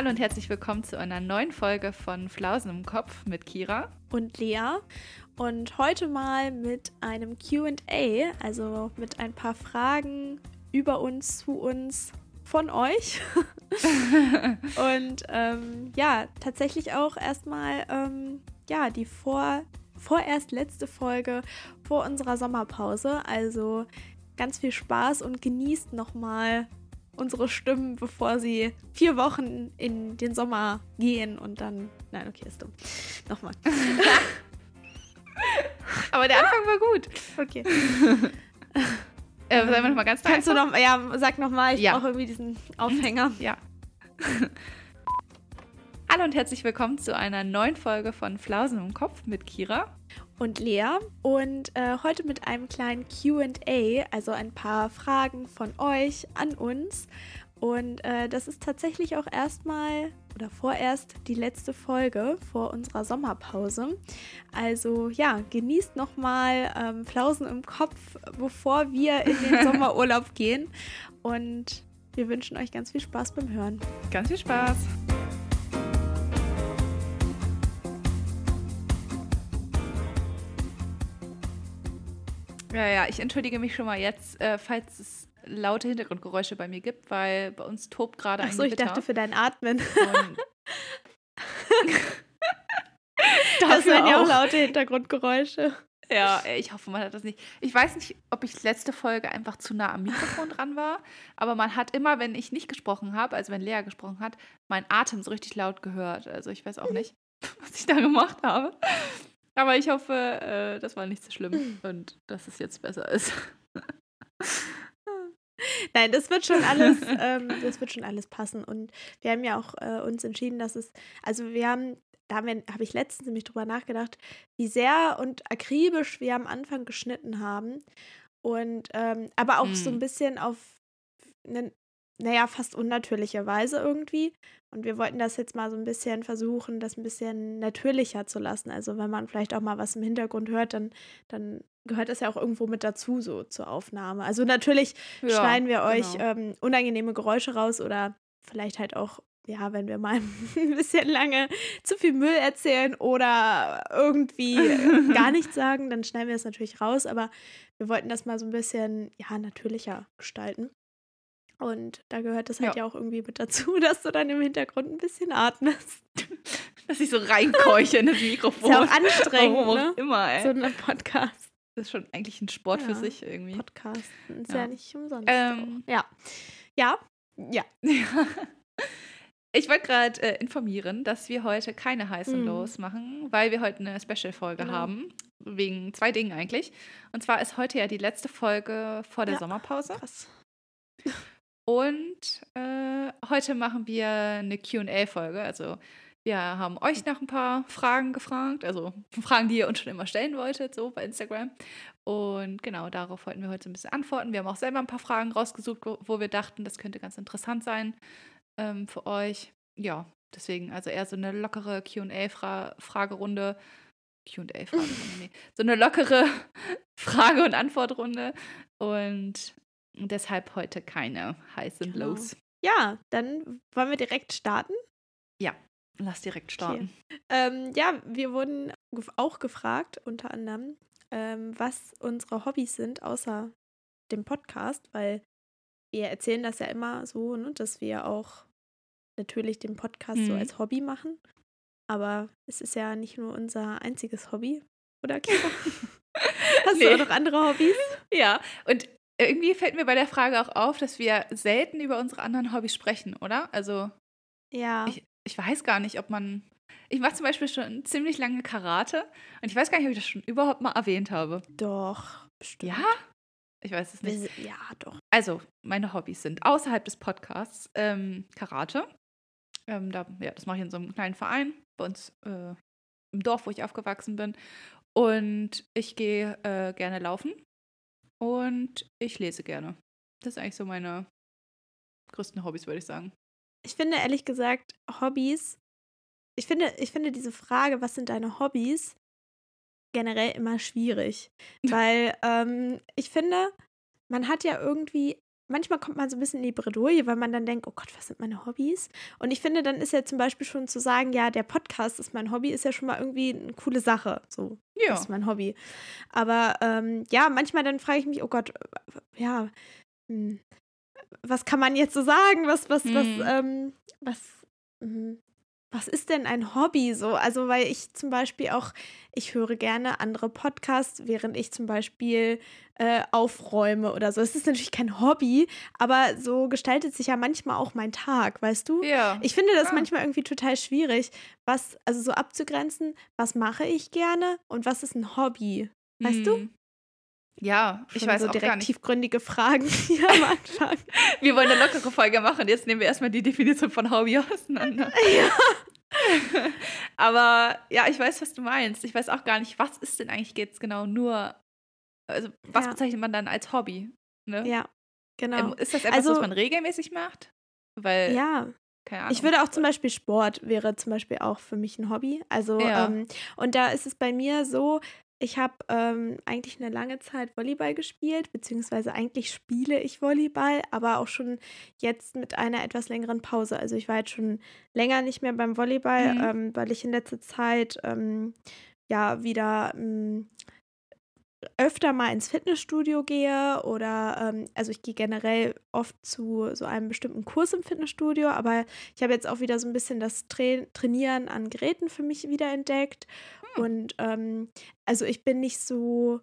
Hallo und herzlich willkommen zu einer neuen Folge von Flausen im Kopf mit Kira und Lea. Und heute mal mit einem QA, also mit ein paar Fragen über uns, zu uns, von euch. und ähm, ja, tatsächlich auch erstmal ähm, ja, die vor, vorerst letzte Folge vor unserer Sommerpause. Also ganz viel Spaß und genießt nochmal unsere Stimmen, bevor sie vier Wochen in den Sommer gehen und dann. Nein, okay, ist dumm. Nochmal. Aber der Anfang war gut. Okay. Äh, sagen wir nochmal ganz Kannst du noch, ja, sag nochmal, ich ja. brauche irgendwie diesen Aufhänger. Ja. Hallo und herzlich willkommen zu einer neuen Folge von Flausen im Kopf mit Kira und Lea und äh, heute mit einem kleinen QA, also ein paar Fragen von euch an uns. Und äh, das ist tatsächlich auch erstmal oder vorerst die letzte Folge vor unserer Sommerpause. Also ja, genießt nochmal ähm, Flausen im Kopf, bevor wir in den Sommerurlaub gehen. Und wir wünschen euch ganz viel Spaß beim Hören. Ganz viel Spaß. Ja, ja, ich entschuldige mich schon mal jetzt, äh, falls es laute Hintergrundgeräusche bei mir gibt, weil bei uns tobt gerade ein Ach so, ich dachte für dein Atmen. das sind ja auch laute Hintergrundgeräusche. Ja, ich hoffe, man hat das nicht. Ich weiß nicht, ob ich letzte Folge einfach zu nah am Mikrofon dran war, aber man hat immer, wenn ich nicht gesprochen habe, also wenn Lea gesprochen hat, meinen Atem so richtig laut gehört. Also ich weiß auch nicht, was ich da gemacht habe. Aber ich hoffe, äh, das war nicht so schlimm und dass es jetzt besser ist. Nein, das wird schon alles, ähm, das wird schon alles passen. Und wir haben ja auch äh, uns entschieden, dass es, also wir haben, da habe ich letztens nämlich drüber nachgedacht, wie sehr und akribisch wir am Anfang geschnitten haben. Und ähm, aber auch mm. so ein hm. bisschen auf eine, naja, fast unnatürliche Weise irgendwie. Und wir wollten das jetzt mal so ein bisschen versuchen, das ein bisschen natürlicher zu lassen. Also wenn man vielleicht auch mal was im Hintergrund hört, dann, dann gehört das ja auch irgendwo mit dazu, so zur Aufnahme. Also natürlich ja, schneiden wir euch genau. ähm, unangenehme Geräusche raus oder vielleicht halt auch, ja, wenn wir mal ein bisschen lange zu viel Müll erzählen oder irgendwie gar nichts sagen, dann schneiden wir es natürlich raus. Aber wir wollten das mal so ein bisschen, ja, natürlicher gestalten. Und da gehört das halt ja. ja. auch irgendwie mit dazu, dass du dann im Hintergrund ein bisschen atmest. Dass ich so reinkeuche in das Mikrofon. Ist ja auch anstrengend, Warum ne? immer, ey. So ein Podcast. Das ist schon eigentlich ein Sport ja. für sich irgendwie. Podcasten ist ja, ja nicht umsonst. Ähm, ja. Ja. Ja. Ich wollte gerade äh, informieren, dass wir heute keine heißen mhm. Los machen, weil wir heute eine Special-Folge genau. haben. Wegen zwei Dingen eigentlich. Und zwar ist heute ja die letzte Folge vor der Sommerpause. Krass. Und äh, heute machen wir eine QA-Folge. Also wir haben euch nach ein paar Fragen gefragt, also Fragen, die ihr uns schon immer stellen wolltet, so bei Instagram. Und genau darauf wollten wir heute ein bisschen antworten. Wir haben auch selber ein paar Fragen rausgesucht, wo, wo wir dachten, das könnte ganz interessant sein ähm, für euch. Ja, deswegen also eher so eine lockere QA-Fragerunde. QA-Fragerunde, nee. So eine lockere Frage- und Antwortrunde. Und und deshalb heute keine heißen genau. Lows. Ja, dann wollen wir direkt starten. Ja, lass direkt starten. Okay. Ähm, ja, wir wurden auch gefragt, unter anderem, ähm, was unsere Hobbys sind, außer dem Podcast, weil wir erzählen das ja immer so, ne, dass wir auch natürlich den Podcast mhm. so als Hobby machen. Aber es ist ja nicht nur unser einziges Hobby, oder Kira? Hast nee. du auch noch andere Hobbys? Ja, und irgendwie fällt mir bei der Frage auch auf, dass wir selten über unsere anderen Hobbys sprechen, oder? Also. Ja. Ich, ich weiß gar nicht, ob man. Ich mache zum Beispiel schon ziemlich lange Karate und ich weiß gar nicht, ob ich das schon überhaupt mal erwähnt habe. Doch, bestimmt. Ja? Ich weiß es nicht. Ja, doch. Also, meine Hobbys sind außerhalb des Podcasts ähm, Karate. Ähm, da, ja, das mache ich in so einem kleinen Verein bei uns äh, im Dorf, wo ich aufgewachsen bin. Und ich gehe äh, gerne laufen. Und ich lese gerne. Das sind eigentlich so meine größten Hobbys, würde ich sagen. Ich finde ehrlich gesagt, Hobbys, ich finde, ich finde diese Frage, was sind deine Hobbys, generell immer schwierig. Weil ähm, ich finde, man hat ja irgendwie manchmal kommt man so ein bisschen in die Bredouille, weil man dann denkt, oh Gott, was sind meine Hobbys? Und ich finde, dann ist ja zum Beispiel schon zu sagen, ja, der Podcast ist mein Hobby, ist ja schon mal irgendwie eine coole Sache. So, Ja. das ist mein Hobby. Aber ähm, ja, manchmal dann frage ich mich, oh Gott, ja, hm, was kann man jetzt so sagen? Was, was, was, Mhm. ähm, was, hm, was ist denn ein Hobby so? Also, weil ich zum Beispiel auch, ich höre gerne andere Podcasts, während ich zum Beispiel äh, aufräume oder so. Es ist natürlich kein Hobby, aber so gestaltet sich ja manchmal auch mein Tag, weißt du? Ja. Ich finde das klar. manchmal irgendwie total schwierig, was, also so abzugrenzen, was mache ich gerne und was ist ein Hobby? Weißt du? Ja, ich weiß so auch direkt gar nicht. tiefgründige Fragen hier am Anfang. Wir wollen eine lockere Folge machen. Jetzt nehmen wir erstmal die Definition von Hobby auseinander. ja. Aber ja, ich weiß, was du meinst. Ich weiß auch gar nicht, was ist denn eigentlich jetzt genau nur, also was Ja. bezeichnet man dann als Hobby? Ne? ja, genau. Ähm, Ist das etwas, Also- was man regelmäßig macht? Weil, ja, keine Ahnung. ich würde auch zum Beispiel Sport wäre zum Beispiel auch für mich ein Hobby. Also, Ja. ähm, und da ist es bei mir so, ich habe ähm, eigentlich eine lange Zeit Volleyball gespielt, beziehungsweise eigentlich spiele ich Volleyball, aber auch schon jetzt mit einer etwas längeren Pause. Also ich war jetzt schon länger nicht mehr beim Volleyball, Mhm. ähm, weil ich in letzter Zeit ähm, ja wieder ähm, öfter mal ins Fitnessstudio gehe oder ähm, also ich gehe generell oft zu so einem bestimmten Kurs im Fitnessstudio, aber ich habe jetzt auch wieder so ein bisschen das Tra Trainieren an Geräten für mich wiederentdeckt Hm. und ähm, also ich bin nicht so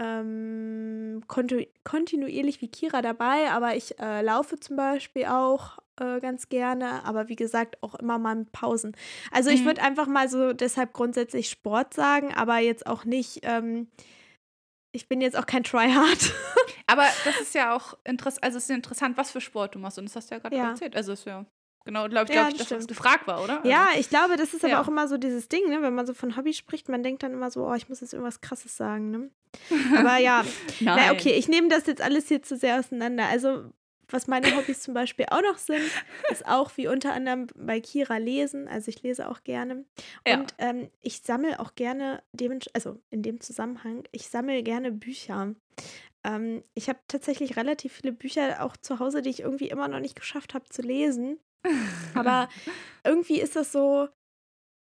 ähm, kontu kontinuierlich wie Kira dabei, aber ich äh, laufe zum Beispiel auch äh, ganz gerne, aber wie gesagt auch immer mal mit Pausen. Also ich Mhm. würde einfach mal so deshalb grundsätzlich Sport sagen, aber jetzt auch nicht, ähm, ich bin jetzt auch kein Tryhard. Aber das ist ja auch interessant, also es ist interessant, was für Sport du machst. Und das hast du ja gerade Ja. erzählt. Also ist ja, genau, glaube ich, Ja, glaub ich, das das, gefragt war, oder? Also, Ja, ich glaube, das ist aber Ja. auch immer so dieses Ding, ne? wenn man so von Hobby spricht, man denkt dann immer so, oh, ich muss jetzt irgendwas Krasses sagen. Ne? Aber ja, Nein. na okay, ich nehme das jetzt alles hier zu sehr auseinander. Also, was meine Hobbys zum Beispiel auch noch sind, ist auch wie unter anderem bei Kira lesen. Also, ich lese auch gerne. Ja. Und ähm, ich sammle auch gerne, also in dem Zusammenhang, ich sammle gerne Bücher. Ähm, ich habe tatsächlich relativ viele Bücher auch zu Hause, die ich irgendwie immer noch nicht geschafft habe zu lesen. Aber irgendwie ist das so,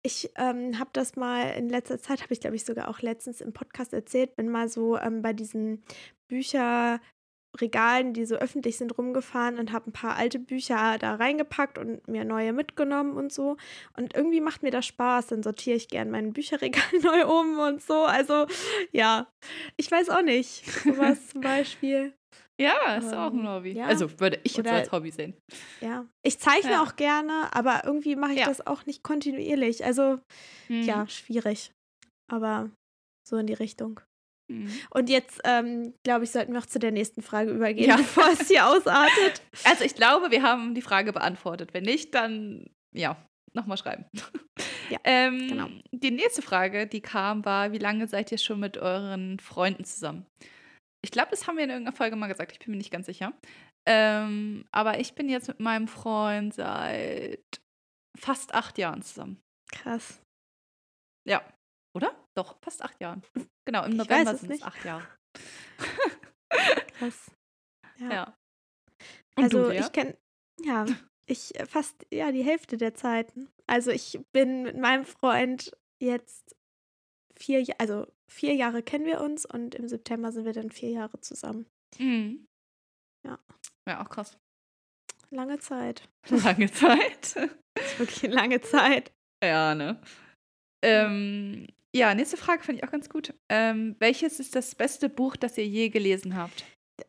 ich ähm, habe das mal in letzter Zeit, habe ich glaube ich sogar auch letztens im Podcast erzählt, bin mal so ähm, bei diesen Bücherregalen, die so öffentlich sind, rumgefahren und habe ein paar alte Bücher da reingepackt und mir neue mitgenommen und so. Und irgendwie macht mir das Spaß, dann sortiere ich gern mein Bücherregal neu um und so. Also ja, ich weiß auch nicht. Sowas zum Beispiel. Ja, ist auch ein Ähm, Hobby. ja. Also würde ich jetzt Oder- als Hobby sehen. Ja. Ich zeichne Ja. auch gerne, aber irgendwie mache ich Ja. das auch nicht kontinuierlich. Also Mhm. ja, schwierig. Aber so in die Richtung. Mhm. Und jetzt, ähm, glaube ich, sollten wir auch zu der nächsten Frage übergehen, Ja. bevor es hier ausartet. Also ich glaube, wir haben die Frage beantwortet. Wenn nicht, dann ja, nochmal schreiben. Ja, ähm, genau. Die nächste Frage, die kam, war, wie lange seid ihr schon mit euren Freunden zusammen? Ich glaube, das haben wir in irgendeiner Folge mal gesagt, ich bin mir nicht ganz sicher. Ähm, aber ich bin jetzt mit meinem Freund seit fast acht Jahren zusammen. Krass. Ja. Oder? Doch, fast acht Jahren. Genau, im Ich November sind es acht Jahre. Krass. Ja. Ja. Und also ich kenne, ja, ich äh, fast ja die Hälfte der Zeiten. Also ich bin mit meinem Freund jetzt vier, also vier Jahre kennen wir uns und im September sind wir dann vier Jahre zusammen. Mhm. Ja. Ja, auch krass. Lange Zeit. Lange Zeit. Das ist wirklich eine lange Zeit. Ja, ne? Ähm, ja, nächste Frage finde ich auch ganz gut. Ähm, welches ist das beste Buch, das ihr je gelesen habt?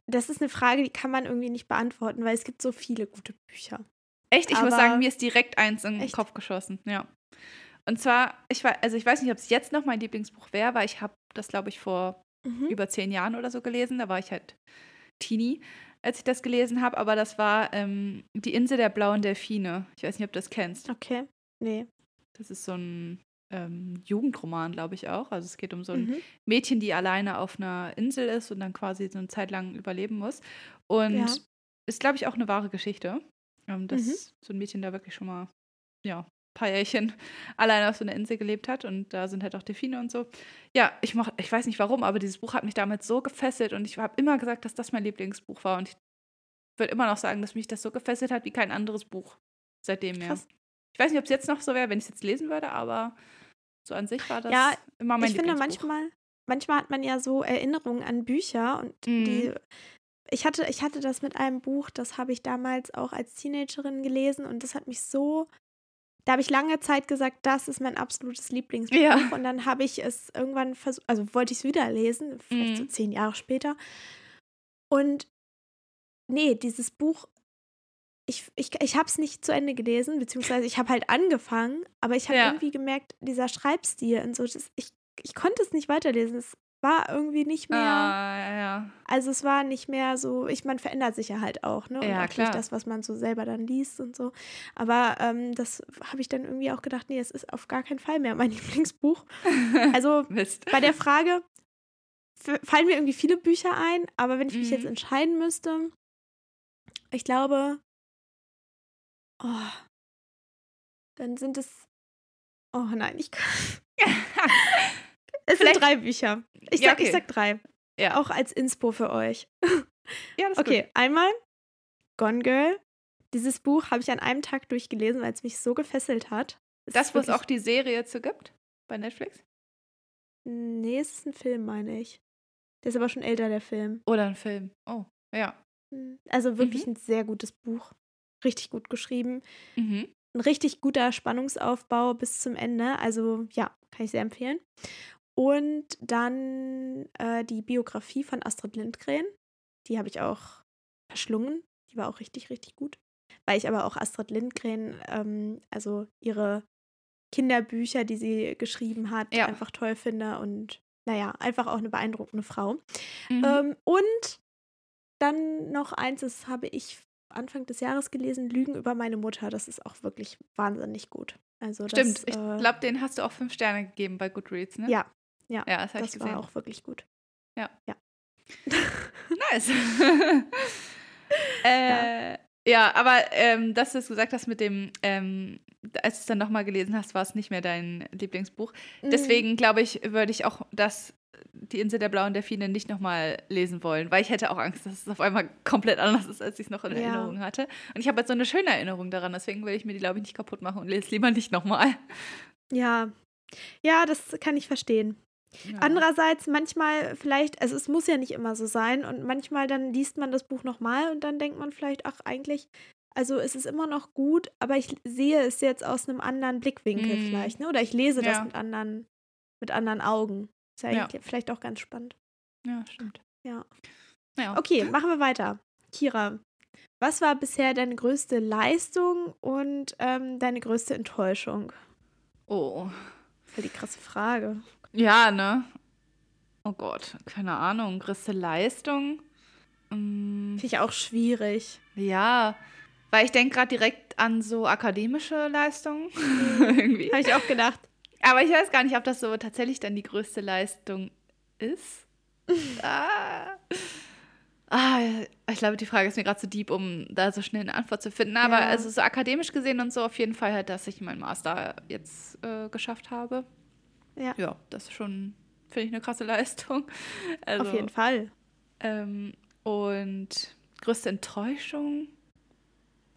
Das ist eine Frage, die kann man irgendwie nicht beantworten, weil es gibt so viele gute Bücher. Echt, ich muss Aber- sagen, mir ist direkt eins in den Echt? Kopf geschossen. Ja. Und zwar, ich weiß, also ich weiß nicht, ob es jetzt noch mein Lieblingsbuch wäre, weil ich habe das, glaube ich, vor Mhm. über zehn Jahren oder so gelesen. Da war ich halt Teenie, als ich das gelesen habe. Aber das war ähm, Die Insel der blauen Delfine. Ich weiß nicht, ob du das kennst. Okay. Nee. Das ist so ein ähm, Jugendroman, glaube ich auch. Also es geht um so ein Mhm. Mädchen, die alleine auf einer Insel ist und dann quasi so eine Zeit lang überleben muss. Und Ja. ist, glaube ich, auch eine wahre Geschichte, ähm, dass Mhm. so ein Mädchen da wirklich schon mal, ja, paar Jährchen alleine auf so einer Insel gelebt hat und da sind halt auch Delfine und so. Ja, ich, mach, ich weiß nicht warum, aber dieses Buch hat mich damals so gefesselt und ich habe immer gesagt, dass das mein Lieblingsbuch war und ich würde immer noch sagen, dass mich das so gefesselt hat wie kein anderes Buch seitdem mehr. Krass. Ich weiß nicht, ob es jetzt noch so wäre, wenn ich es jetzt lesen würde, aber so an sich war das Ja, immer mein ich finde Lieblingsbuch. manchmal, manchmal hat man ja so Erinnerungen an Bücher und Mhm. die. Ich hatte, ich hatte das mit einem Buch, das habe ich damals auch als Teenagerin gelesen und das hat mich so. Da habe ich lange Zeit gesagt, das ist mein absolutes Lieblingsbuch. Ja. Und dann habe ich es irgendwann versucht, also wollte ich es wieder lesen, vielleicht so Mhm. zehn Jahre später. Und nee, dieses Buch, ich, ich, ich habe es nicht zu Ende gelesen, beziehungsweise ich habe halt angefangen, aber ich habe Ja. irgendwie gemerkt, dieser Schreibstil und so, das, ich, ich konnte es nicht weiterlesen. Es war irgendwie nicht mehr, Ah, ja, ja. also es war nicht mehr so, ich meine, verändert sich ja halt auch, ne? Und Ja, auch klar. das, was man so selber dann liest und so. Aber ähm, das habe ich dann irgendwie auch gedacht, nee, es ist auf gar keinen Fall mehr mein Lieblingsbuch. Also bei der Frage fallen mir irgendwie viele Bücher ein, aber wenn ich mich jetzt Mhm. entscheiden müsste, ich glaube, oh, dann sind es, oh nein, ich kann, es Vielleicht- sind drei Bücher. Ich Ja, sag, ich okay. sag drei, ja. auch als Inspo für euch. ja, das Okay, einmal Gone Girl. Dieses Buch habe ich an einem Tag durchgelesen, weil es mich so gefesselt hat. Es gut. Das, wo es auch die Serie zu gibt bei Netflix? Nee, es ist ein Film, meine ich. Der ist aber schon älter, der Film. Oder ein Film? Oh, ja. Hm, Also wirklich Mhm. ein sehr gutes Buch. Richtig gut geschrieben. Mhm. Ein richtig guter Spannungsaufbau bis zum Ende. Also ja, kann ich sehr empfehlen. Und dann äh, die Biografie von Astrid Lindgren. Die habe ich auch verschlungen. Die war auch richtig, richtig gut. Weil ich aber auch Astrid Lindgren, ähm, also ihre Kinderbücher, die sie geschrieben hat, Ja. einfach toll finde. Und naja, einfach auch eine beeindruckende Frau. Mhm. Ähm, und dann noch eins, das habe ich Anfang des Jahres gelesen, Lügen über meine Mutter. Das ist auch wirklich wahnsinnig gut. Also Stimmt, das, ich äh, glaube, den hast du auch fünf Sterne gegeben bei Goodreads, ne? Ja, ja, Ja, das das war auch wirklich gut. Nice. äh, ja. aber ähm, dass du es gesagt hast mit dem, ähm, als du es dann nochmal gelesen hast, war es nicht mehr dein Lieblingsbuch. Mhm. Deswegen glaube ich, würde ich auch das, die Insel der blauen Delfine nicht nochmal lesen wollen, weil ich hätte auch Angst, dass es auf einmal komplett anders ist, als ich es noch in Ja. Erinnerung hatte. Und ich habe jetzt so eine schöne Erinnerung daran, deswegen will ich mir die, glaube ich, nicht kaputt machen und lese lieber nicht nochmal. Ja. Ja, das kann ich verstehen. Ja. Andererseits manchmal vielleicht, also es muss ja nicht immer so sein und manchmal dann liest man das Buch nochmal und dann denkt man vielleicht, ach eigentlich, also es ist immer noch gut, aber ich sehe es jetzt aus einem anderen Blickwinkel Mm. vielleicht, ne? Oder ich lese das Ja. mit anderen, mit anderen Augen. Ist ja, Ja. vielleicht auch ganz spannend. Ja, stimmt. Ja. Ja. Okay, machen wir weiter. Kira, was war bisher deine größte Leistung und ähm, deine größte Enttäuschung? Oh. Voll die krasse Frage. Ja, ne? Oh Gott, keine Ahnung. Größte Leistung? Mm, Finde ich auch schwierig. ja, weil ich denke gerade direkt an so akademische Leistungen. Irgendwie. Habe ich auch gedacht. Aber ich weiß gar nicht, ob das so tatsächlich dann die größte Leistung ist. ah. Ah, ich glaube, die Frage ist mir gerade zu deep, um da so schnell eine Antwort zu finden. Aber Ja. also so akademisch gesehen und so auf jeden Fall halt, dass ich meinen Master jetzt äh, geschafft habe. Ja. Ja, das ist schon, finde ich, eine krasse Leistung. Also, Auf jeden Fall. Ähm, und größte Enttäuschung?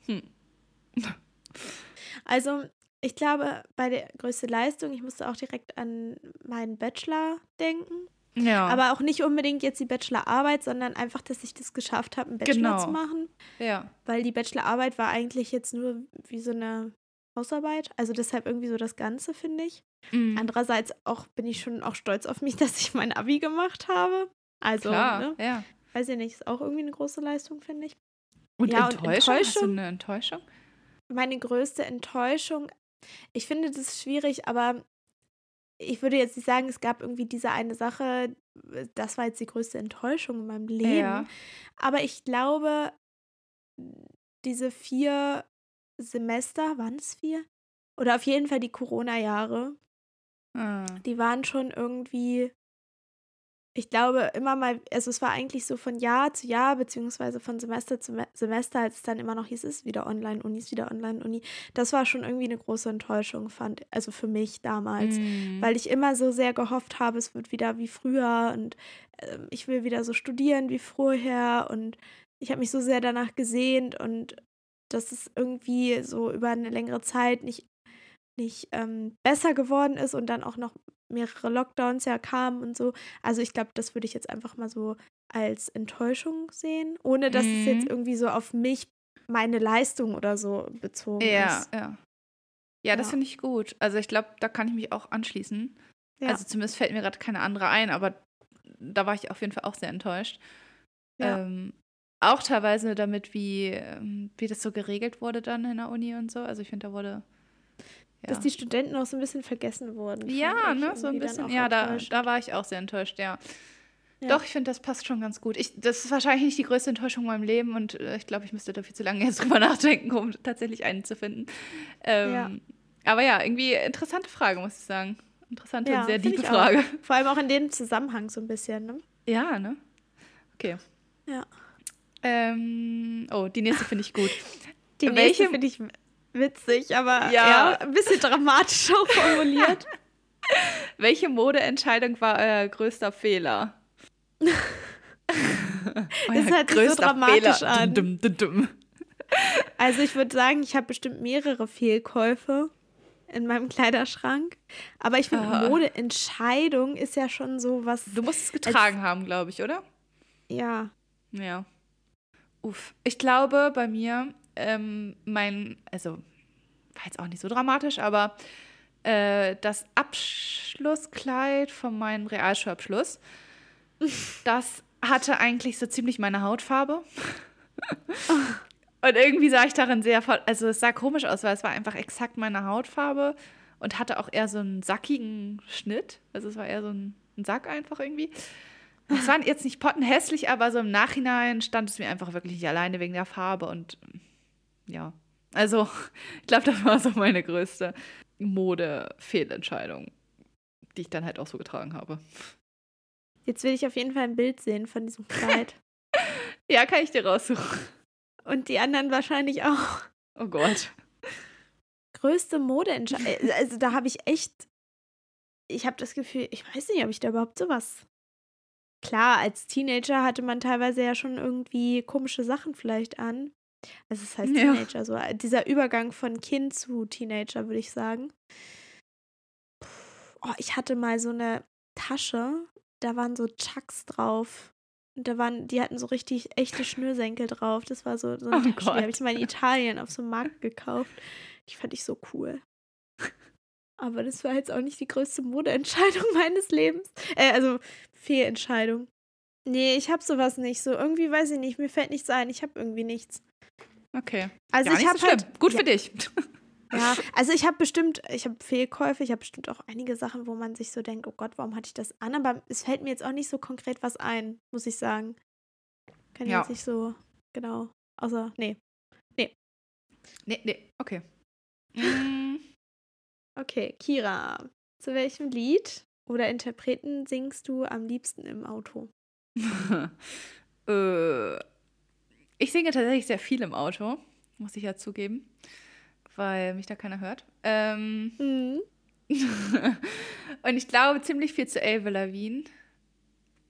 Hm. Also, ich glaube, bei der größte Leistung, ich musste auch direkt an meinen Bachelor denken. Ja. Aber auch nicht unbedingt jetzt die Bachelorarbeit, sondern einfach, dass ich das geschafft habe, einen Bachelor Genau. zu machen. ja. Weil die Bachelorarbeit war eigentlich jetzt nur wie so eine Hausarbeit. Also deshalb irgendwie so das Ganze, finde ich. Mhm. Andererseits auch bin ich schon auch stolz auf mich, dass ich mein Abi gemacht habe. Also, Klar, ne, ja. weiß ich nicht, ist auch irgendwie eine große Leistung, finde ich. Und Ja, und Enttäuschung? Hast du Enttäuschung? eine Enttäuschung? Meine größte Enttäuschung, ich finde das schwierig, aber ich würde jetzt nicht sagen, es gab irgendwie diese eine Sache, das war jetzt die größte Enttäuschung in meinem Leben. Ja. Aber ich glaube, diese vier Semester, waren es vier? Oder auf jeden Fall die Corona-Jahre, Ah. die waren schon irgendwie, ich glaube, immer mal, also es war eigentlich so von Jahr zu Jahr, beziehungsweise von Semester zu Me- Semester, als es dann immer noch hieß, es ist wieder Online-Uni, ist wieder Online-Uni. Das war schon irgendwie eine große Enttäuschung, fand, also für mich damals. Mhm. Weil ich immer so sehr gehofft habe, es wird wieder wie früher und ähm, ich will wieder so studieren wie vorher und ich habe mich so sehr danach gesehnt und dass es irgendwie so über eine längere Zeit nicht, nicht ähm, besser geworden ist und dann auch noch mehrere Lockdowns ja kamen und so. Also ich glaube, das würde ich jetzt einfach mal so als Enttäuschung sehen, ohne dass mhm. es jetzt irgendwie so auf mich, meine Leistung oder so bezogen ja, ist. Ja, ja. Ja, das finde ich gut. Also ich glaube, da kann ich mich auch anschließen. Ja. Also zumindest fällt mir gerade keine andere ein, aber da war ich auf jeden Fall auch sehr enttäuscht. Ja. Ähm, auch teilweise damit, wie, ähm, wie das so geregelt wurde dann in der Uni und so. Also ich finde, da wurde. Ja. Dass die Studenten auch so ein bisschen vergessen wurden. Ja, ne, so ein bisschen. Ja, da, da war ich auch sehr enttäuscht, ja. Ja. Doch, ich finde, das passt schon ganz gut. Ich, das ist wahrscheinlich nicht die größte Enttäuschung in meinem Leben und äh, ich glaube, ich müsste da viel zu lange jetzt drüber nachdenken, um tatsächlich einen zu finden. Ähm, ja. Aber ja, irgendwie interessante Frage, muss ich sagen. Interessante und sehr tiefe Frage. Vor allem auch in dem Zusammenhang so ein bisschen, ne? Ja, ne? Okay. Ja. Ähm, oh, die nächste finde ich gut. Die Welche? nächste finde ich witzig, aber ja. ein bisschen dramatisch auch formuliert. Welche Modeentscheidung war euer größter Fehler? das hört sich so dramatisch Fehler. an. Dum, dum, dum, also ich würde sagen, ich habe bestimmt mehrere Fehlkäufe in meinem Kleiderschrank. Aber ich finde, ah. Modeentscheidung ist ja schon so was. Du musst es getragen haben, glaube ich, oder? Ja. Ja. Uff. Ich glaube, bei mir, ähm, mein, also, war jetzt auch nicht so dramatisch, aber äh, das Abschlusskleid von meinem Realschulabschluss, das hatte eigentlich so ziemlich meine Hautfarbe. Und irgendwie sah ich darin sehr, also es sah komisch aus, weil es war einfach exakt meine Hautfarbe und hatte auch eher so einen sackigen Schnitt. Also es war eher so ein, ein Sack einfach irgendwie. Es war jetzt nicht pottenhässlich, aber so im Nachhinein stand es mir einfach wirklich nicht alleine wegen der Farbe und ja. Also, ich glaube, das war so meine größte Mode-Fehlentscheidung, die ich dann halt auch so getragen habe. Jetzt will ich auf jeden Fall ein Bild sehen von diesem Kleid. ja, kann ich dir raussuchen. Und die anderen wahrscheinlich auch. Oh Gott. Größte Modeentscheidung. Äh, also da habe ich echt. Ich habe das Gefühl, ich weiß nicht, ob ich da überhaupt sowas. Klar, als Teenager hatte man teilweise ja schon irgendwie komische Sachen vielleicht an. Also es heißt ja. Teenager, so äh, dieser Übergang von Kind zu Teenager, würde ich sagen. Oh, ich hatte mal so eine Tasche, da waren so Chucks drauf. Und da waren, die hatten so richtig echte Schnürsenkel drauf. Das war so, so eine oh Tasche, die habe ich mal in Italien auf so einem Markt gekauft. Die fand ich so cool. Aber das war jetzt auch nicht die größte Modeentscheidung meines Lebens. Äh, also Fehlentscheidung. Nee, ich habe sowas nicht. So irgendwie weiß ich nicht, mir fällt nichts ein. Ich habe irgendwie nichts. Okay. Also ja, ich habe so halt gut ja, für dich. Ja, also ich habe bestimmt, ich habe Fehlkäufe, ich habe bestimmt auch einige Sachen, wo man sich so denkt, oh Gott, warum hatte ich das an? Aber es fällt mir jetzt auch nicht so konkret was ein, muss ich sagen. Kann ich ja. jetzt nicht so genau. Außer, nee. Nee. Nee, nee, okay. Okay, Kira, zu welchem Lied oder Interpreten singst du am liebsten im Auto? äh, ich singe tatsächlich sehr viel im Auto, muss ich ja zugeben, weil mich da keiner hört. Ähm, mhm. und ich glaube ziemlich viel zu Avril Lavigne.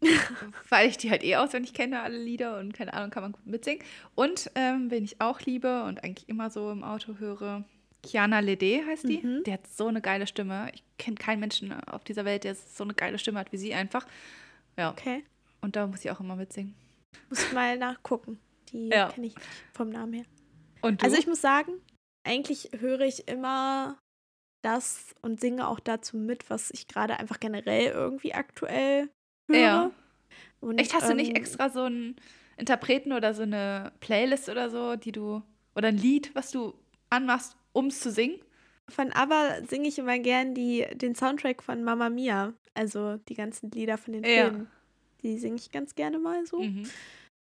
weil ich die halt eh auswendig kenne, alle Lieder und keine Ahnung, kann man gut mitsingen. Und ähm, wen ich auch liebe und eigentlich immer so im Auto höre, Kiana Lede heißt die. Mhm. Die hat so eine geile Stimme. Ich kenne keinen Menschen auf dieser Welt, der so eine geile Stimme hat wie sie einfach. Ja. Okay. Und da muss ich auch immer mitsingen. Muss mal nachgucken. Die ja. kenne ich nicht vom Namen her. Und du? Also ich muss sagen, eigentlich höre ich immer das und singe auch dazu mit, was ich gerade einfach generell irgendwie aktuell höre. Ja. Und, Echt, hast ähm, du nicht ähm, extra so einen Interpreten oder so eine Playlist oder so, die du, oder ein Lied, was du anmachst, um es zu singen? Von ABBA singe ich immer gern die, den Soundtrack von Mamma Mia, also die ganzen Lieder von den ja. Filmen. Die singe ich ganz gerne mal so. Mhm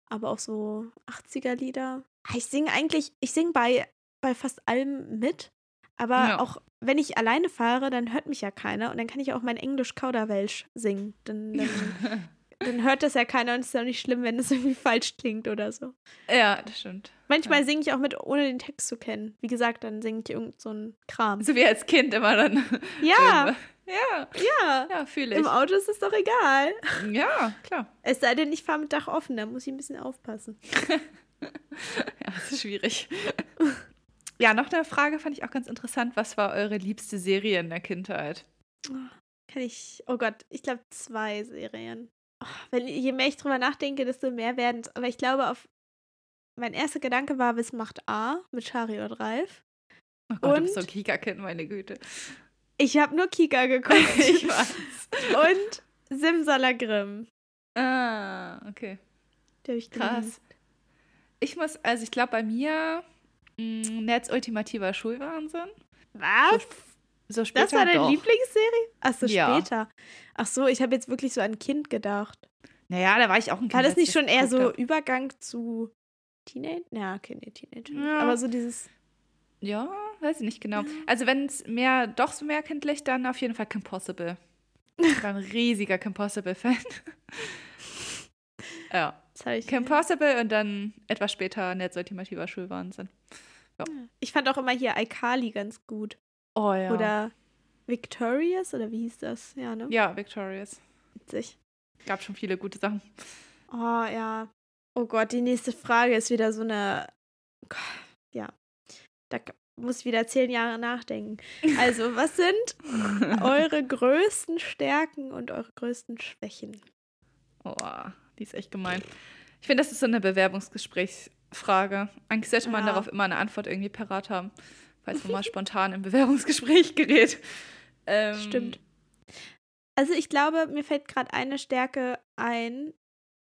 aber auch so 80er-Lieder. Ich singe eigentlich, ich singe bei, bei fast allem mit, aber ja. auch wenn ich alleine fahre, dann hört mich ja keiner und dann kann ich auch mein Englisch Kauderwelsch singen. Dann, dann dann hört das ja keiner und es ist auch nicht schlimm, wenn es irgendwie falsch klingt oder so. Ja, das stimmt. Manchmal Ja. singe ich auch mit, ohne den Text zu kennen. Wie gesagt, dann singe ich irgend so einen Kram. So wie als Kind immer dann. Ja, Ja, ja. ja, fühle ich. Im Auto ist es doch egal. Ja, klar. Es sei denn, ich fahre mit Dach offen, da muss ich ein bisschen aufpassen. Ja, das ist schwierig. Ja, noch eine Frage fand ich auch ganz interessant. Was war eure liebste Serie in der Kindheit? Kann ich, oh Gott, ich glaube zwei Serien. Oh, wenn, je mehr ich drüber nachdenke, desto mehr werden es. Aber ich glaube, auf mein erster Gedanke war Wiss macht A mit Shari und Ralf. Oh Gott, du Und? bist so ein Kika-Kind, meine Güte. Ich habe nur Kika geguckt. ich weiß. und Simsalagrim. Ah, okay. Der hab ich. Krass. Ich muss, also ich glaube bei mir mh, Netz ultimativer Schulwahnsinn. Was? So später Das war deine doch. Lieblingsserie? Ach so, Ja. später. Ach so, ich habe jetzt wirklich so an Kind gedacht. Naja, da war ich auch ein Kind. War das nicht ich schon eher so hab. Übergang zu Teenage? Ja, okay, nee, Teenager. Ja. Aber so dieses. Ja, weiß ich nicht genau. Also wenn es mehr, doch so mehr kindlich, dann auf jeden Fall Kim Possible. Ich war ein riesiger Kim Possible-Fan. ja. Das hab ich, Kim Possible und dann etwas später Netz ultimativer Schulwahnsinn. ich fand auch immer hier iCarly ganz gut. Oh ja. Oder Victorious, oder wie hieß das? Ja, ne? ja, Victorious. Witzig. Gab schon viele gute Sachen. Oh, ja. Oh Gott, die nächste Frage ist wieder so eine. Ja. Da muss ich wieder zehn Jahre nachdenken. Also, was sind eure größten Stärken und eure größten Schwächen? Oh, die ist echt gemein. Ich finde, das ist so eine Bewerbungsgesprächsfrage. Eigentlich sollte man Ja. darauf immer eine Antwort irgendwie parat haben, falls man mal spontan im Bewerbungsgespräch gerät. Ähm, Stimmt. Also, ich glaube, mir fällt gerade eine Stärke ein.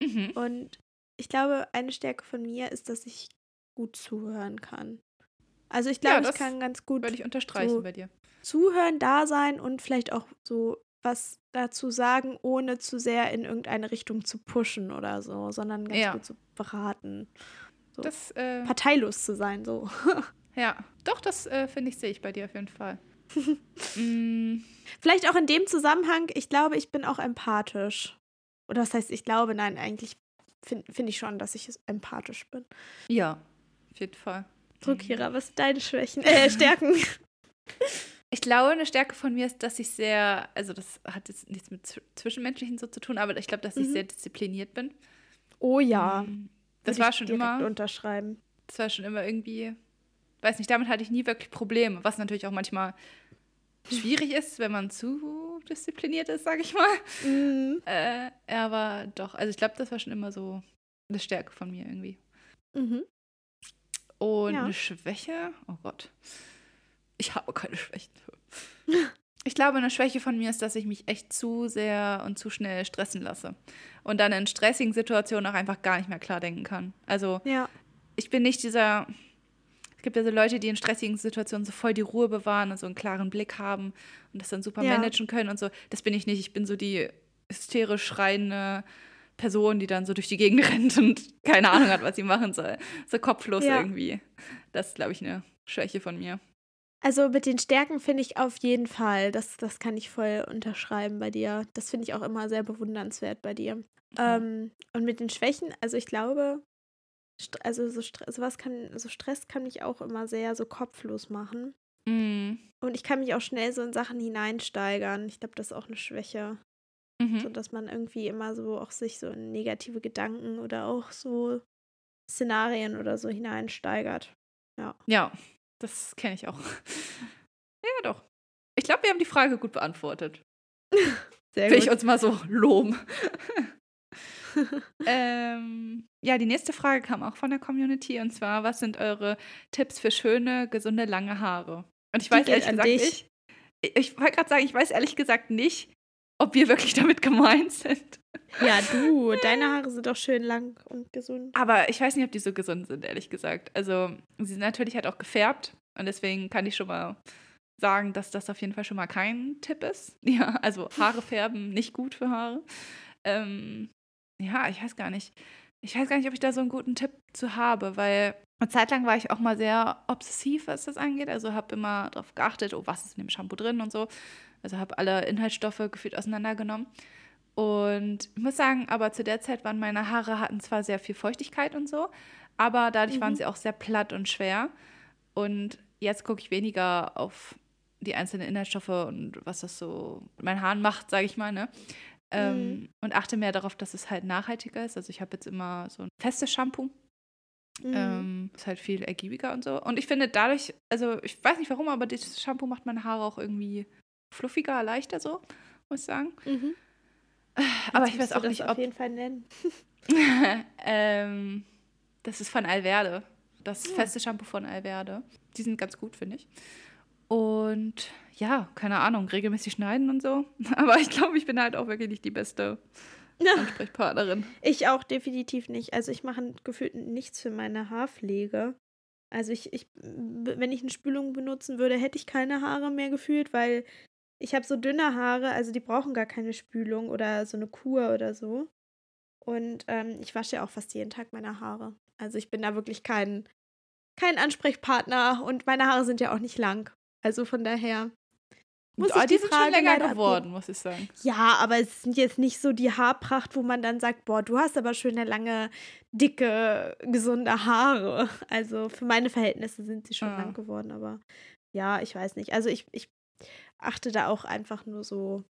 Mhm. Und ich glaube, eine Stärke von mir ist, dass ich gut zuhören kann. Also, ich Ja, glaube, ich das kann ganz gut Würde ich unterstreichen so- bei dir. zuhören, da sein und vielleicht auch so was dazu sagen, ohne zu sehr in irgendeine Richtung zu pushen oder so, sondern ganz Ja. gut zu beraten. So. Das, äh, Parteilos zu sein, so. ja, doch, das äh, finde ich, sehe ich bei dir auf jeden Fall. mm, Vielleicht auch in dem Zusammenhang, ich glaube, ich bin auch empathisch. Oder was heißt, ich glaube, nein, eigentlich finde find ich schon, dass ich empathisch bin. ja, auf jeden Fall. So, Kira, was sind deine Schwächen? Äh, Stärken. Ich glaube, eine Stärke von mir ist, dass ich sehr, also das hat jetzt nichts mit Zw- Zwischenmenschlichen so zu tun, aber ich glaube, dass ich Mhm. sehr diszipliniert bin. Oh ja. Mm, Das Würde war schon immer, unterschreiben. das war schon immer irgendwie, weiß nicht, damit hatte ich nie wirklich Probleme, was natürlich auch manchmal schwierig ist, wenn man zu diszipliniert ist, sage ich mal. Mhm. Äh, aber doch, also ich glaube, das war schon immer so eine Stärke von mir irgendwie. Mhm. Und Ja. eine Schwäche? Oh Gott. Ich habe keine Schwächen. Ich glaube, eine Schwäche von mir ist, dass ich mich echt zu sehr und zu schnell stressen lasse. Und dann in stressigen Situationen auch einfach gar nicht mehr klar denken kann. Also Ja. ich bin nicht dieser. Es gibt ja so Leute, die in stressigen Situationen so voll die Ruhe bewahren und so einen klaren Blick haben und das dann super Ja. managen können und so. Das bin ich nicht. Ich bin so die hysterisch schreiende Person, die dann so durch die Gegend rennt und keine Ahnung hat, was sie machen soll. So kopflos Ja. irgendwie. Das ist, glaube ich, eine Schwäche von mir. Also mit den Stärken finde ich auf jeden Fall, das, das kann ich voll unterschreiben bei dir. Das finde ich auch immer sehr bewundernswert bei dir. Ähm, und mit den Schwächen, also ich glaube, also so sowas kann, so Stress kann mich auch immer sehr so kopflos machen. Mm. Und ich kann mich auch schnell so in Sachen hineinsteigern. Ich glaube, das ist auch eine Schwäche. Mhm. So dass man irgendwie immer so auch sich so in negative Gedanken oder auch so Szenarien oder so hineinsteigert. Ja. Ja, das kenne ich auch. ja, doch. Ich glaube, wir haben die Frage gut beantwortet. Sehr Will ich uns mal so loben. ähm, ja, die nächste Frage kam auch von der Community und zwar: Was sind eure Tipps für schöne, gesunde, lange Haare? Und ich Die weiß ehrlich gesagt nicht. Ich, ich wollte gerade sagen, ich weiß ehrlich gesagt nicht, ob wir wirklich damit gemeint sind. Ja, du, deine Haare sind doch schön lang und gesund. Aber ich weiß nicht, ob die so gesund sind, ehrlich gesagt. Also, sie sind natürlich halt auch gefärbt und deswegen kann ich schon mal sagen, dass das auf jeden Fall schon mal kein Tipp ist. Ja, also Haare färben nicht gut für Haare. Ähm, ja, ich weiß gar nicht. Ich weiß gar nicht, ob ich da so einen guten Tipp zu habe, weil eine Zeit lang war ich auch mal sehr obsessiv, was das angeht. Also habe immer darauf geachtet, oh, was ist in dem Shampoo drin und so. Also habe alle Inhaltsstoffe gefühlt auseinandergenommen. Und ich muss sagen, aber zu der Zeit waren meine Haare hatten zwar sehr viel Feuchtigkeit und so, aber dadurch mhm. waren sie auch sehr platt und schwer. Und jetzt gucke ich weniger auf die einzelnen Inhaltsstoffe und was das so mit meinen Haaren macht, sage ich mal, ne? Ähm, mhm. Und achte mehr darauf, dass es halt nachhaltiger ist. Also ich habe jetzt immer so ein festes Shampoo. Mhm. Ähm, ist halt viel ergiebiger und so. Und ich finde dadurch, also ich weiß nicht warum, aber das Shampoo macht meine Haare auch irgendwie fluffiger, leichter so, muss ich sagen. Mhm. Aber ich weiß auch nicht, ob. auf jeden Fall nennen. ähm, das ist von Alverde. Das ja. feste Shampoo von Alverde. Die sind ganz gut, finde ich. Und ja, keine Ahnung, regelmäßig schneiden und so. Aber ich glaube, ich bin halt auch wirklich nicht die beste Ansprechpartnerin. ich auch definitiv nicht. Also ich mache gefühlt nichts für meine Haarpflege. Also ich, ich, wenn ich eine Spülung benutzen würde, hätte ich keine Haare mehr gefühlt, weil ich habe so dünne Haare, also die brauchen gar keine Spülung oder so eine Kur oder so. Und ähm, ich wasche ja auch fast jeden Tag meine Haare. Also ich bin da wirklich kein, kein Ansprechpartner und meine Haare sind ja auch nicht lang. Also von daher. Muss oh, ich die, die sind Frage schon länger geworden, abgeben. muss ich sagen. Ja, aber es sind jetzt nicht so die Haarpracht, wo man dann sagt, boah, du hast aber schöne, lange, dicke, gesunde Haare. Also für meine Verhältnisse sind sie schon ah. lang geworden, aber ja, ich weiß nicht. Also ich, ich achte da auch einfach nur so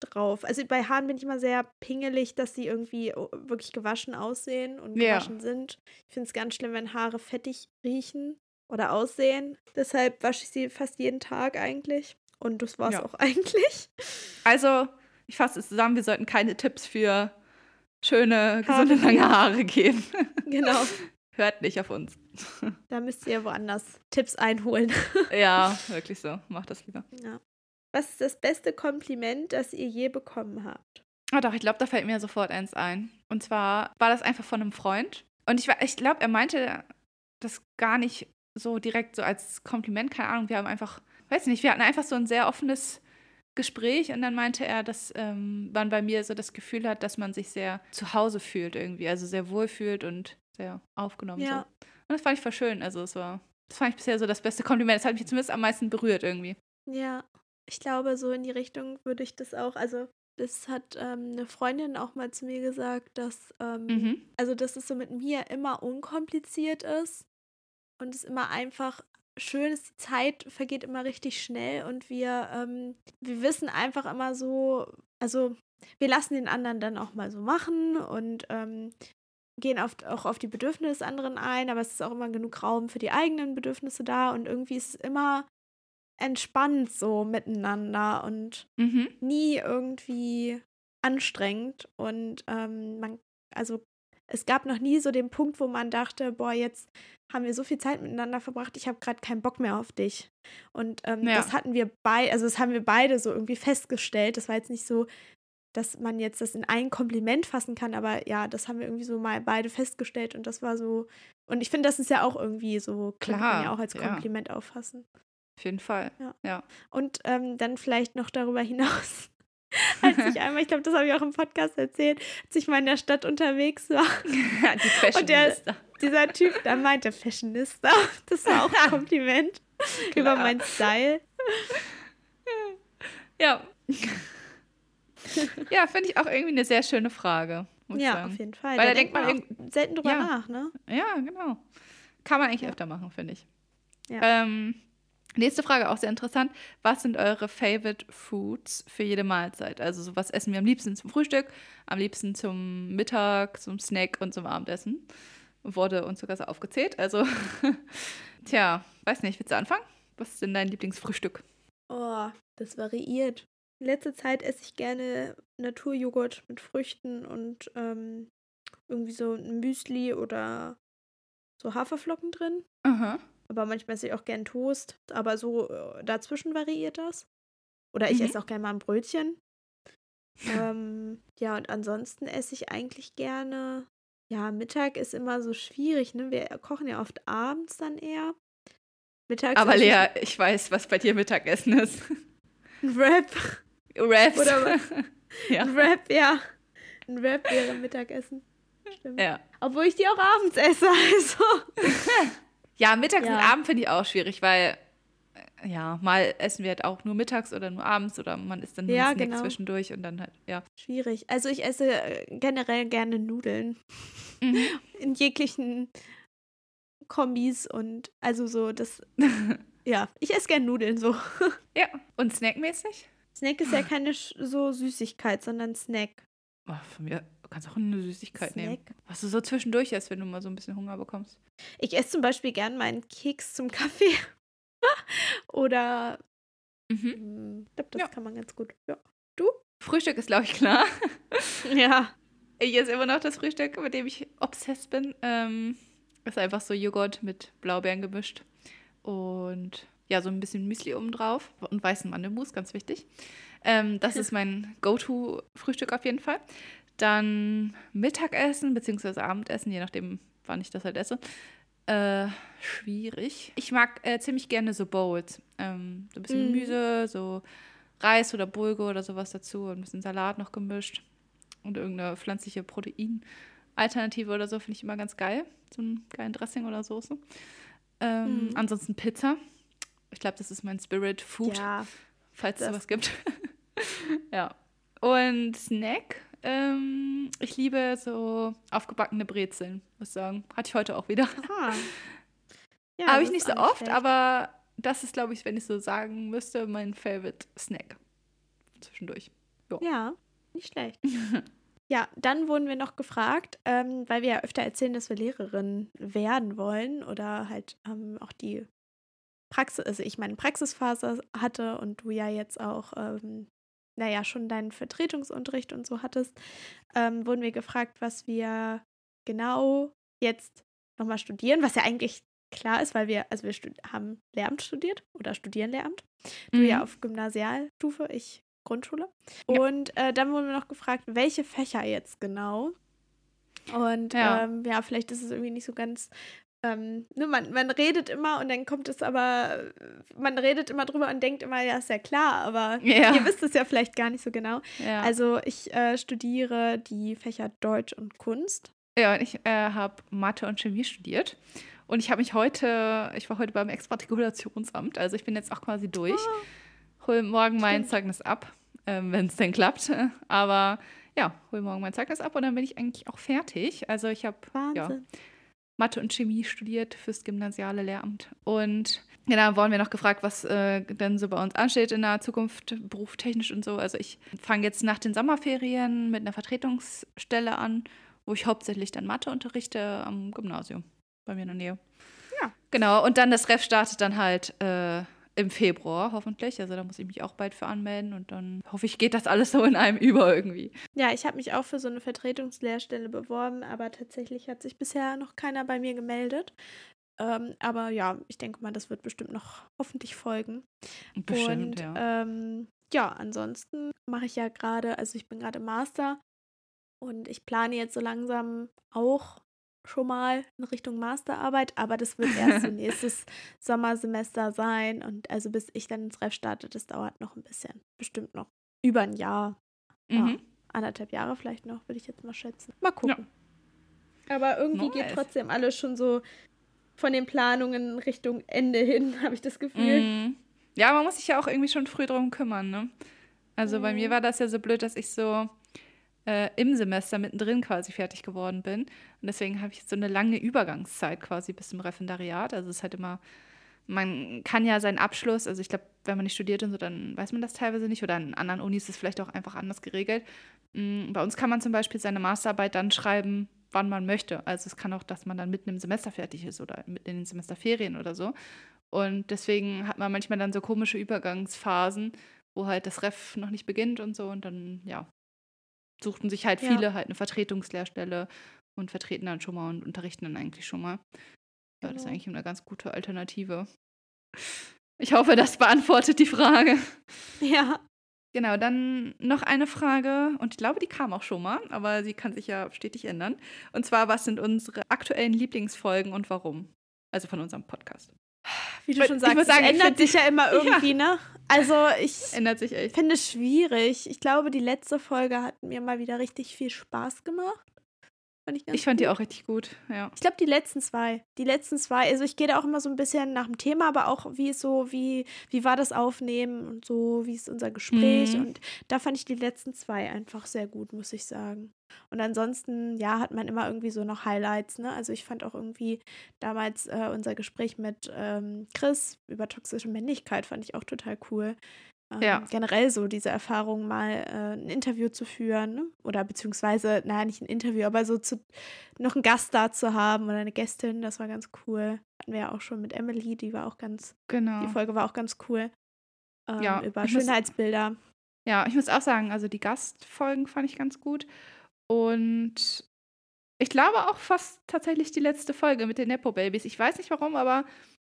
drauf. Also bei Haaren bin ich immer sehr pingelig, dass sie irgendwie oh, wirklich gewaschen aussehen und gewaschen ja. sind. Ich finde es ganz schlimm, wenn Haare fettig riechen oder aussehen. Deshalb wasche ich sie fast jeden Tag eigentlich. Und das war es ja. auch eigentlich. Also, ich fasse es zusammen, wir sollten keine Tipps für schöne, gesunde, Haare. lange Haare geben. Genau. Hört nicht auf uns. Da müsst ihr woanders Tipps einholen. Ja, wirklich so. Macht das lieber. Ja. Was ist das beste Kompliment, das ihr je bekommen habt? Oh doch, ich glaube, da fällt mir sofort eins ein. Und zwar war das einfach von einem Freund. Und ich, ich glaube, er meinte das gar nicht so direkt so als Kompliment, keine Ahnung. Wir haben einfach, weiß nicht, wir hatten einfach so ein sehr offenes Gespräch und dann meinte er, dass ähm, man bei mir so das Gefühl hat, dass man sich sehr zu Hause fühlt irgendwie, also sehr wohl fühlt und sehr aufgenommen. Ja. So. Und das fand ich voll schön. Also es war, das fand ich bisher so das beste Kompliment. Das hat mich zumindest am meisten berührt irgendwie. Ja, ich glaube, so in die Richtung würde ich das auch, also das hat ähm, eine Freundin auch mal zu mir gesagt, dass, ähm, mhm. also dass es so mit mir immer unkompliziert ist und es immer einfach schön ist, die Zeit vergeht immer richtig schnell und wir, ähm, wir wissen einfach immer so, also wir lassen den anderen dann auch mal so machen und ähm, gehen oft auch auf die Bedürfnisse des anderen ein, aber es ist auch immer genug Raum für die eigenen Bedürfnisse da und irgendwie ist es immer entspannt so miteinander und mhm. nie irgendwie anstrengend und ähm, man, also es gab noch nie so den Punkt, wo man dachte, boah, jetzt haben wir so viel Zeit miteinander verbracht, ich habe gerade keinen Bock mehr auf dich. Und ähm, ja. das hatten wir beide, also das haben wir beide so irgendwie festgestellt. Das war jetzt nicht so, dass man jetzt das in ein Kompliment fassen kann, aber ja, das haben wir irgendwie so mal beide festgestellt und das war so. Und ich finde, das ist ja auch irgendwie so, klar, kann man ja auch als Kompliment ja. auffassen. Auf jeden Fall. Ja. ja. Und ähm, dann vielleicht noch darüber hinaus, als ich einmal, ich glaube, das habe ich auch im Podcast erzählt, als ich mal in der Stadt unterwegs war. Die Fashionista. Und der, dieser Typ, da meinte Fashionista. Das war auch ein Kompliment über meinen Style. Ja. ja, finde ich auch irgendwie eine sehr schöne Frage. ja, sagen. auf jeden Fall. Weil da, da denkt man, man selten drüber ja. nach, ne? Ja, genau. Kann man eigentlich ja. öfter machen, finde ich. Ja. Ähm, nächste Frage, auch sehr interessant. Was sind eure Favorite Foods für jede Mahlzeit? Also, so was essen wir am liebsten zum Frühstück, am liebsten zum Mittag, zum Snack und zum Abendessen? Wurde uns sogar so aufgezählt. Also, tja, weiß nicht, willst du anfangen? Was ist denn dein Lieblingsfrühstück? Oh, das variiert. In letzter Zeit esse ich gerne Naturjoghurt mit Früchten und ähm, irgendwie so ein Müsli oder so Haferflocken drin. Aha. Aber manchmal esse ich auch gern Toast. Aber so äh, dazwischen variiert das. Oder ich mhm. esse auch gerne mal ein Brötchen. ähm, ja, und ansonsten esse ich eigentlich gerne. Ja, Mittag ist immer so schwierig, ne? Wir kochen ja oft abends dann eher. Mittags Aber Lea, ich weiß, was bei dir Mittagessen ist. Ein Wrap. Raps. Oder ja. Ein Wrap, ja. Ein Wrap wäre Mittagessen. Stimmt. Ja. Obwohl ich die auch abends esse, also. Ja, mittags ja. und Abend finde ich auch schwierig, weil ja, mal essen wir halt auch nur mittags oder nur abends oder man isst dann nur Ja, genau. zwischendurch und dann halt, ja. Schwierig. Also ich esse äh, generell gerne Nudeln Mhm. in jeglichen Kombis und also so das, ja, ich esse gerne Nudeln so. ja. Und snackmäßig? Snack ist ja keine so Süßigkeit, sondern Snack. Oh, von mir, du kannst auch eine Süßigkeit nehmen. Snack. Was du so zwischendurch isst, wenn du mal so ein bisschen Hunger bekommst. Ich esse zum Beispiel gern meinen Keks zum Kaffee. Oder Mhm. mm, ich glaube, das Ja. kann man ganz gut. Ja. Frühstück ist, glaube ich, klar. ja. Ich esse immer noch das Frühstück, mit dem ich obsessed bin. Ähm, ist einfach so Joghurt mit Blaubeeren gemischt. Und ja, so ein bisschen Müsli oben drauf. Und weißen Mandelmus, ganz wichtig. Ähm, das ist mein Go-To-Frühstück auf jeden Fall. Dann Mittagessen bzw. Abendessen, je nachdem, wann ich das halt esse. Äh, schwierig. Ich mag äh, ziemlich gerne so Bowls. Ähm, so ein bisschen Mhm. Gemüse, so Reis oder Bulgur oder sowas dazu und ein bisschen Salat noch gemischt. Und irgendeine pflanzliche Proteinalternative oder so finde ich immer ganz geil. So einen geilen Dressing oder Soße. Ähm, Mhm. Ansonsten Pizza. Ich glaube, das ist mein Spirit Food, Ja. falls es sowas gibt. ja. Und Snack. Ähm, ich liebe so aufgebackene Brezeln, muss ich sagen. Hatte ich heute auch wieder. Aha. Ja, Habe ich nicht so oft, schlecht. aber das ist, glaube ich, wenn ich so sagen müsste, mein Favorite Snack. Zwischendurch. Ja, nicht schlecht. ja, dann wurden wir noch gefragt, ähm, weil wir ja öfter erzählen, dass wir Lehrerin werden wollen oder halt ähm, auch die Praxis, also ich meine Praxisphase hatte und du ja jetzt auch, ähm, naja, schon deinen Vertretungsunterricht und so hattest, ähm, wurden wir gefragt, was wir genau jetzt nochmal studieren, was ja eigentlich klar ist, weil wir, also wir haben Lehramt studiert oder studieren Lehramt. Du ja Mhm. auf Gymnasialstufe, ich Grundschule. Ja. Und äh, dann wurden wir noch gefragt, welche Fächer jetzt genau. Und Ja. ähm, ja, vielleicht ist es irgendwie nicht so ganz. Ähm, ne, man, man redet immer und dann kommt es aber, man redet immer drüber und denkt immer, ja, ist ja klar, aber Ja. ihr wisst es ja vielleicht gar nicht so genau. Ja. Also ich äh, studiere die Fächer Deutsch und Kunst. Ja, und ich äh, habe Mathe und Chemie studiert. Und ich habe mich heute, ich war heute beim Exmatrikulationsamt, also ich bin jetzt auch quasi durch. Hol morgen mein Stimmt. Zeugnis ab, ähm, wenn es denn klappt. Aber ja, hol morgen mein Zeugnis ab und dann bin ich eigentlich auch fertig. Also ich habe ja. Mathe und Chemie studiert fürs gymnasiale Lehramt. Und genau, wurden wir noch gefragt, was äh, denn so bei uns ansteht in der Zukunft, berufstechnisch und so. Also ich fange jetzt nach den Sommerferien mit einer Vertretungsstelle an, wo ich hauptsächlich dann Mathe unterrichte am Gymnasium bei mir in der Nähe. Ja. Genau, und dann das Ref startet dann halt äh, im Februar hoffentlich. Also da muss ich mich auch bald für anmelden und dann hoffe ich, geht das alles so in einem über irgendwie. Ja, ich habe mich auch für so eine Vertretungslehrstelle beworben, aber tatsächlich hat sich bisher noch keiner bei mir gemeldet. Ähm, aber ja, ich denke mal, das wird bestimmt noch hoffentlich folgen. Bestimmt, und ja. ähm, ja, ansonsten mache ich ja gerade, also ich bin gerade Master und ich plane jetzt so langsam auch schon mal in Richtung Masterarbeit, aber das wird erst so nächstes Sommersemester sein und also bis ich dann ins Ref starte, das dauert noch ein bisschen, bestimmt noch über ein Jahr, ja. Mhm. anderthalb Jahre vielleicht noch, würde ich jetzt mal schätzen. Mal gucken. Aber irgendwie geht Nice. trotzdem alles schon so von den Planungen Richtung Ende hin, habe ich das Gefühl. Mhm. Ja, man muss sich ja auch irgendwie schon früh drum kümmern, ne? Also bei mir Mhm. war das ja so blöd, dass ich so äh, im Semester mittendrin quasi fertig geworden bin. Und deswegen habe ich so eine lange Übergangszeit quasi bis zum Referendariat. Also es ist halt immer, man kann ja seinen Abschluss, also ich glaube, wenn man nicht studiert und so, dann weiß man das teilweise nicht. Oder an anderen Unis ist es vielleicht auch einfach anders geregelt. Mm, Bei uns kann man zum Beispiel seine Masterarbeit dann schreiben, wann man möchte. Also es kann auch, dass man dann mitten im Semester fertig ist oder mitten in den Semesterferien oder so. Und deswegen hat man manchmal dann so komische Übergangsphasen, wo halt das Ref noch nicht beginnt und so. Und dann, ja, suchten sich halt Ja. viele halt eine Vertretungslehrstelle und vertreten dann schon mal und unterrichten dann eigentlich schon mal. Ja, das ist Genau. eigentlich eine ganz gute Alternative. Ich hoffe, das beantwortet die Frage. Ja. Genau, dann noch eine Frage, und ich glaube, die kam auch schon mal, aber sie kann sich ja stetig ändern. Und zwar, was sind unsere aktuellen Lieblingsfolgen und warum? Also von unserem Podcast. Wie du Ich schon muss sagst, sagen, es ich ändert sich ja immer irgendwie, ne? Also ich Ändert sich echt. finde es schwierig. Ich glaube, die letzte Folge hat mir mal wieder richtig viel Spaß gemacht. Fand ich, Ich fand gut. die auch richtig gut, ja. Ich glaube, die letzten zwei. Die letzten zwei. Also ich gehe da auch immer so ein bisschen nach dem Thema, aber auch wie so, wie, wie war das Aufnehmen und so, wie ist unser Gespräch. Mhm. Und da fand ich die letzten zwei einfach sehr gut, muss ich sagen. Und ansonsten, ja, hat man immer irgendwie so noch Highlights, ne? Also ich fand auch irgendwie damals äh, unser Gespräch mit ähm, Chris über toxische Männlichkeit fand ich auch total cool. Ähm, Ja. Generell so diese Erfahrung, mal äh, ein Interview zu führen, ne? oder beziehungsweise, naja, nicht ein Interview, aber so zu, noch einen Gast da zu haben oder eine Gästin, das war ganz cool. Hatten wir ja auch schon mit Emily, die war auch ganz, Genau. die Folge war auch ganz cool. Ähm, Ja, über ich muss- Schönheitsbilder. Ja, ich muss auch sagen, also die Gastfolgen fand ich ganz gut. Und ich glaube auch fast tatsächlich die letzte Folge mit den Nepo-Babys. Ich weiß nicht warum, aber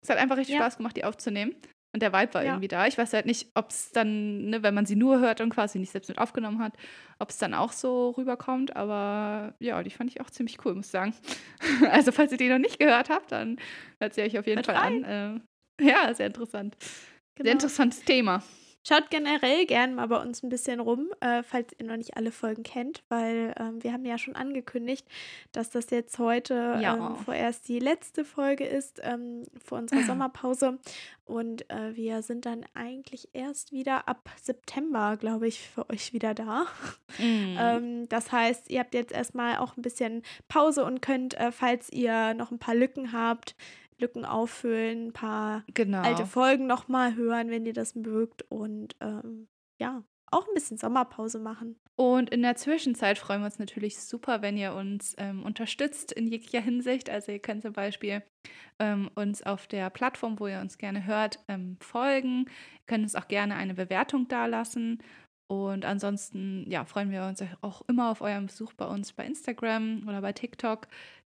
es hat einfach richtig Ja. Spaß gemacht, die aufzunehmen. Und der Vibe war Ja. irgendwie da. Ich weiß halt nicht, ob es dann, ne, wenn man sie nur hört und quasi nicht selbst mit aufgenommen hat, ob es dann auch so rüberkommt. Aber ja, die fand ich auch ziemlich cool, muss ich sagen. Also, falls ihr die noch nicht gehört habt, dann hört sie euch auf jeden Hört Fall an. Ähm, ja, sehr interessant. Sehr Genau. interessantes Thema. Schaut generell gern mal bei uns ein bisschen rum, äh, falls ihr noch nicht alle Folgen kennt, weil ähm, wir haben ja schon angekündigt, dass das jetzt heute Ja. ähm, vorerst die letzte Folge ist ähm, vor unserer Sommerpause. Und äh, wir sind dann eigentlich erst wieder ab September, glaube ich, für euch wieder da. Mhm. Ähm, das heißt, ihr habt jetzt erstmal auch ein bisschen Pause und könnt, äh, falls ihr noch ein paar Lücken habt, Lücken auffüllen, ein paar genau. alte Folgen nochmal hören, wenn ihr das mögt. Und ähm, ja, auch ein bisschen Sommerpause machen. Und in der Zwischenzeit freuen wir uns natürlich super, wenn ihr uns ähm, unterstützt in jeglicher Hinsicht. Also ihr könnt zum Beispiel ähm, uns auf der Plattform, wo ihr uns gerne hört, ähm, folgen. Ihr könnt uns auch gerne eine Bewertung dalassen. Und ansonsten ja, freuen wir uns auch immer auf euren Besuch bei uns bei Instagram oder bei TikTok.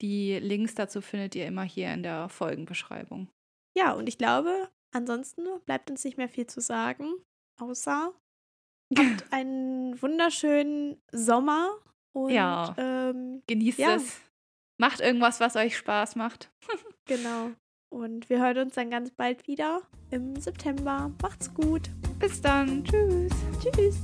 Die Links dazu findet ihr immer hier in der Folgenbeschreibung. Ja, und ich glaube, ansonsten bleibt uns nicht mehr viel zu sagen, außer habt einen wunderschönen Sommer und Ja. ähm, Genießt Ja. es. Macht irgendwas, was euch Spaß macht. genau. Und wir hören uns dann ganz bald wieder im September. Macht's gut. Bis dann. Tschüss. Tschüss.